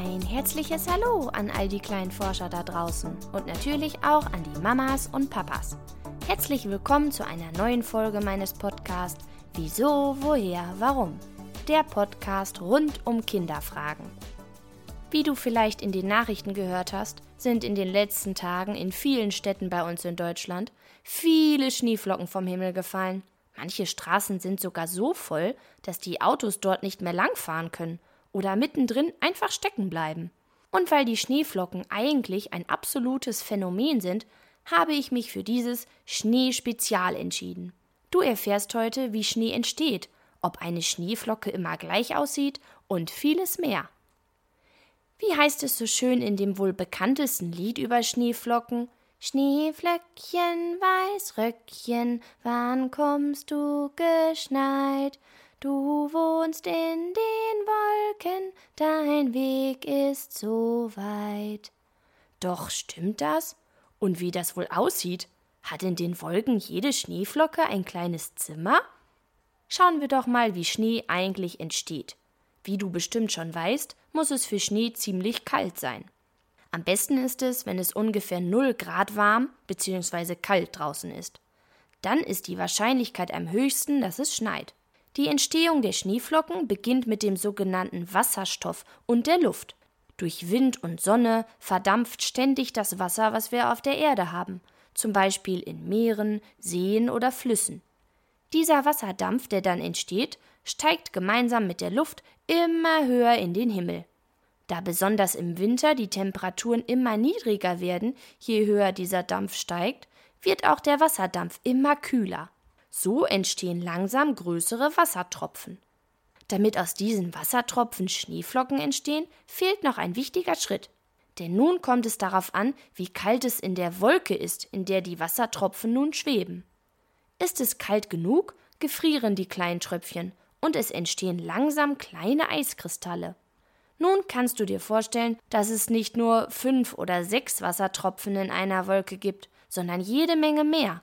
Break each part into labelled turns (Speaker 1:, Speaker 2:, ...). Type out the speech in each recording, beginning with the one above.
Speaker 1: Ein herzliches Hallo an all die kleinen Forscher da draußen und natürlich auch an die Mamas und Papas. Herzlich willkommen zu einer neuen Folge meines Podcasts Wieso, woher, warum? Der Podcast rund um Kinderfragen. Wie du vielleicht in den Nachrichten gehört hast, sind in den letzten Tagen in vielen Städten bei uns in Deutschland viele Schneeflocken vom Himmel gefallen. Manche Straßen sind sogar so voll, dass die Autos dort nicht mehr langfahren können oder mittendrin einfach stecken bleiben. Und weil die Schneeflocken eigentlich ein absolutes Phänomen sind, habe ich mich für dieses Schneespezial entschieden. Du erfährst heute, wie Schnee entsteht, ob eine Schneeflocke immer gleich aussieht und vieles mehr. Wie heißt es so schön in dem wohl bekanntesten Lied über Schneeflocken? Schneeflöckchen, Weißröckchen, wann kommst du geschneit? Du wohnst in den Wolken, dein Weg ist so weit. Doch stimmt das? Und wie das wohl aussieht? Hat in den Wolken jede Schneeflocke ein kleines Zimmer? Schauen wir doch mal, wie Schnee eigentlich entsteht. Wie du bestimmt schon weißt, muss es für Schnee ziemlich kalt sein. Am besten ist es, wenn es ungefähr 0 Grad warm bzw. kalt draußen ist. Dann ist die Wahrscheinlichkeit am höchsten, dass es schneit. Die Entstehung der Schneeflocken beginnt mit dem sogenannten Wasserstoff und der Luft. Durch Wind und Sonne verdampft ständig das Wasser, was wir auf der Erde haben, zum Beispiel in Meeren, Seen oder Flüssen. Dieser Wasserdampf, der dann entsteht, steigt gemeinsam mit der Luft immer höher in den Himmel. Da besonders im Winter die Temperaturen immer niedriger werden, je höher dieser Dampf steigt, wird auch der Wasserdampf immer kühler. So entstehen langsam größere Wassertropfen. Damit aus diesen Wassertropfen Schneeflocken entstehen, fehlt noch ein wichtiger Schritt. Denn nun kommt es darauf an, wie kalt es in der Wolke ist, in der die Wassertropfen nun schweben. Ist es kalt genug, gefrieren die kleinen Tröpfchen und es entstehen langsam kleine Eiskristalle. Nun kannst du dir vorstellen, dass es nicht nur fünf oder sechs Wassertropfen in einer Wolke gibt, sondern jede Menge mehr.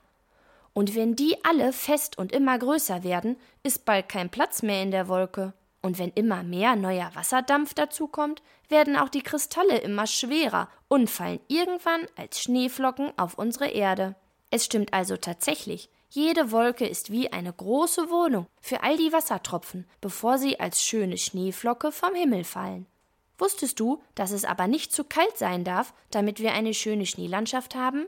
Speaker 1: Und wenn die alle fest und immer größer werden, ist bald kein Platz mehr in der Wolke. Und wenn immer mehr neuer Wasserdampf dazukommt, werden auch die Kristalle immer schwerer und fallen irgendwann als Schneeflocken auf unsere Erde. Es stimmt also tatsächlich, jede Wolke ist wie eine große Wohnung für all die Wassertropfen, bevor sie als schöne Schneeflocke vom Himmel fallen. Wusstest du, dass es aber nicht zu kalt sein darf, damit wir eine schöne Schneelandschaft haben?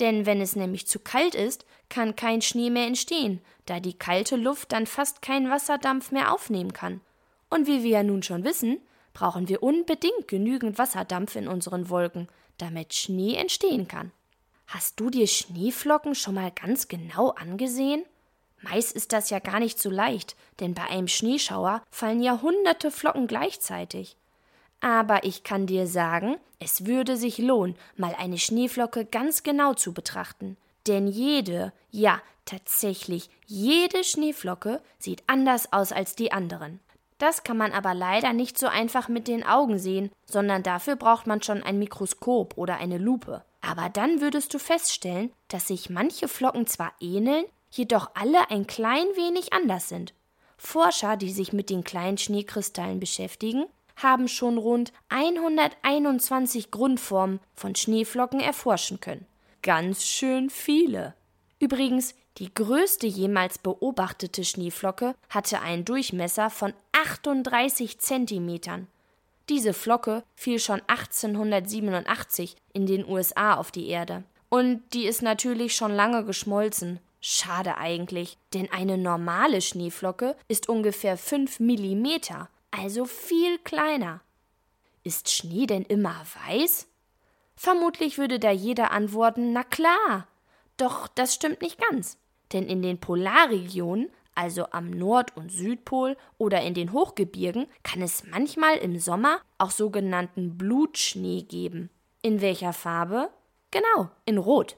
Speaker 1: Denn wenn es nämlich zu kalt ist, kann kein Schnee mehr entstehen, da die kalte Luft dann fast keinen Wasserdampf mehr aufnehmen kann. Und wie wir ja nun schon wissen, brauchen wir unbedingt genügend Wasserdampf in unseren Wolken, damit Schnee entstehen kann. Hast du dir Schneeflocken schon mal ganz genau angesehen? Meist ist das ja gar nicht so leicht, denn bei einem Schneeschauer fallen ja hunderte Flocken gleichzeitig. Aber ich kann dir sagen, es würde sich lohnen, mal eine Schneeflocke ganz genau zu betrachten. Denn jede, ja, tatsächlich jede Schneeflocke sieht anders aus als die anderen. Das kann man aber leider nicht so einfach mit den Augen sehen, sondern dafür braucht man schon ein Mikroskop oder eine Lupe. Aber dann würdest du feststellen, dass sich manche Flocken zwar ähneln, jedoch alle ein klein wenig anders sind. Forscher, die sich mit den kleinen Schneekristallen beschäftigen, haben schon rund 121 Grundformen von Schneeflocken erforschen können. Ganz schön viele. Übrigens, die größte jemals beobachtete Schneeflocke hatte einen Durchmesser von 38 Zentimetern. Diese Flocke fiel schon 1887 in den USA auf die Erde. Und die ist natürlich schon lange geschmolzen. Schade eigentlich, denn eine normale Schneeflocke ist ungefähr 5 Millimeter also viel kleiner. Ist Schnee denn immer weiß? Vermutlich würde da jeder antworten, na klar. Doch das stimmt nicht ganz. Denn in den Polarregionen, also am Nord- und Südpol oder in den Hochgebirgen, kann es manchmal im Sommer auch sogenannten Blutschnee geben. In welcher Farbe? Genau, in Rot.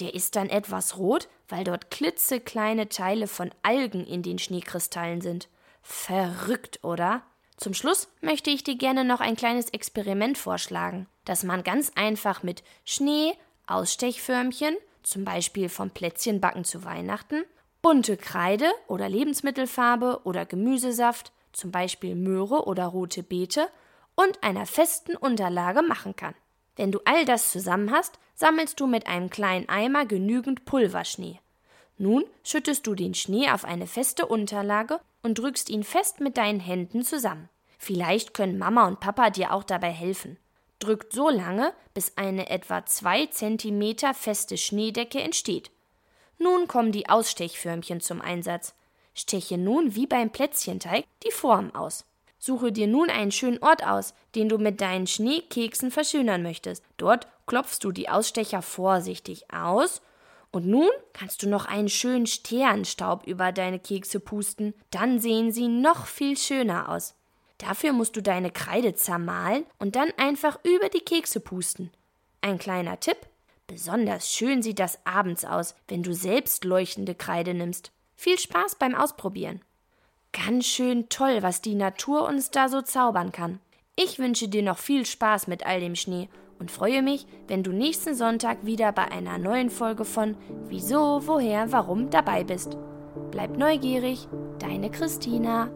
Speaker 1: Der ist dann etwas rot, weil dort klitzekleine Teile von Algen in den Schneekristallen sind. Verrückt, oder? Zum Schluss möchte ich dir gerne noch ein kleines Experiment vorschlagen, das man ganz einfach mit Schnee, Ausstechförmchen, zum Beispiel vom Plätzchenbacken zu Weihnachten, bunte Kreide oder Lebensmittelfarbe oder Gemüsesaft, zum Beispiel Möhre oder rote Beete, und einer festen Unterlage machen kann. Wenn du all das zusammen hast, sammelst du mit einem kleinen Eimer genügend Pulverschnee. Nun schüttest du den Schnee auf eine feste Unterlage und drückst ihn fest mit deinen Händen zusammen. Vielleicht können Mama und Papa dir auch dabei helfen. Drückt so lange, bis eine etwa zwei Zentimeter feste Schneedecke entsteht. Nun kommen die Ausstechförmchen zum Einsatz. Steche nun wie beim Plätzchenteig die Form aus. Suche dir nun einen schönen Ort aus, den du mit deinen Schneekeksen verschönern möchtest. Dort klopfst du die Ausstecher vorsichtig aus und nun kannst du noch einen schönen Sternstaub über deine Kekse pusten, dann sehen sie noch viel schöner aus. Dafür musst du deine Kreide zermahlen und dann einfach über die Kekse pusten. Ein kleiner Tipp: Besonders schön sieht das abends aus, wenn du selbst leuchtende Kreide nimmst. Viel Spaß beim Ausprobieren. Ganz schön toll, was die Natur uns da so zaubern kann. Ich wünsche dir noch viel Spaß mit all dem Schnee und freue mich, wenn du nächsten Sonntag wieder bei einer neuen Folge von Wieso, woher, warum dabei bist. Bleib neugierig, deine Christina.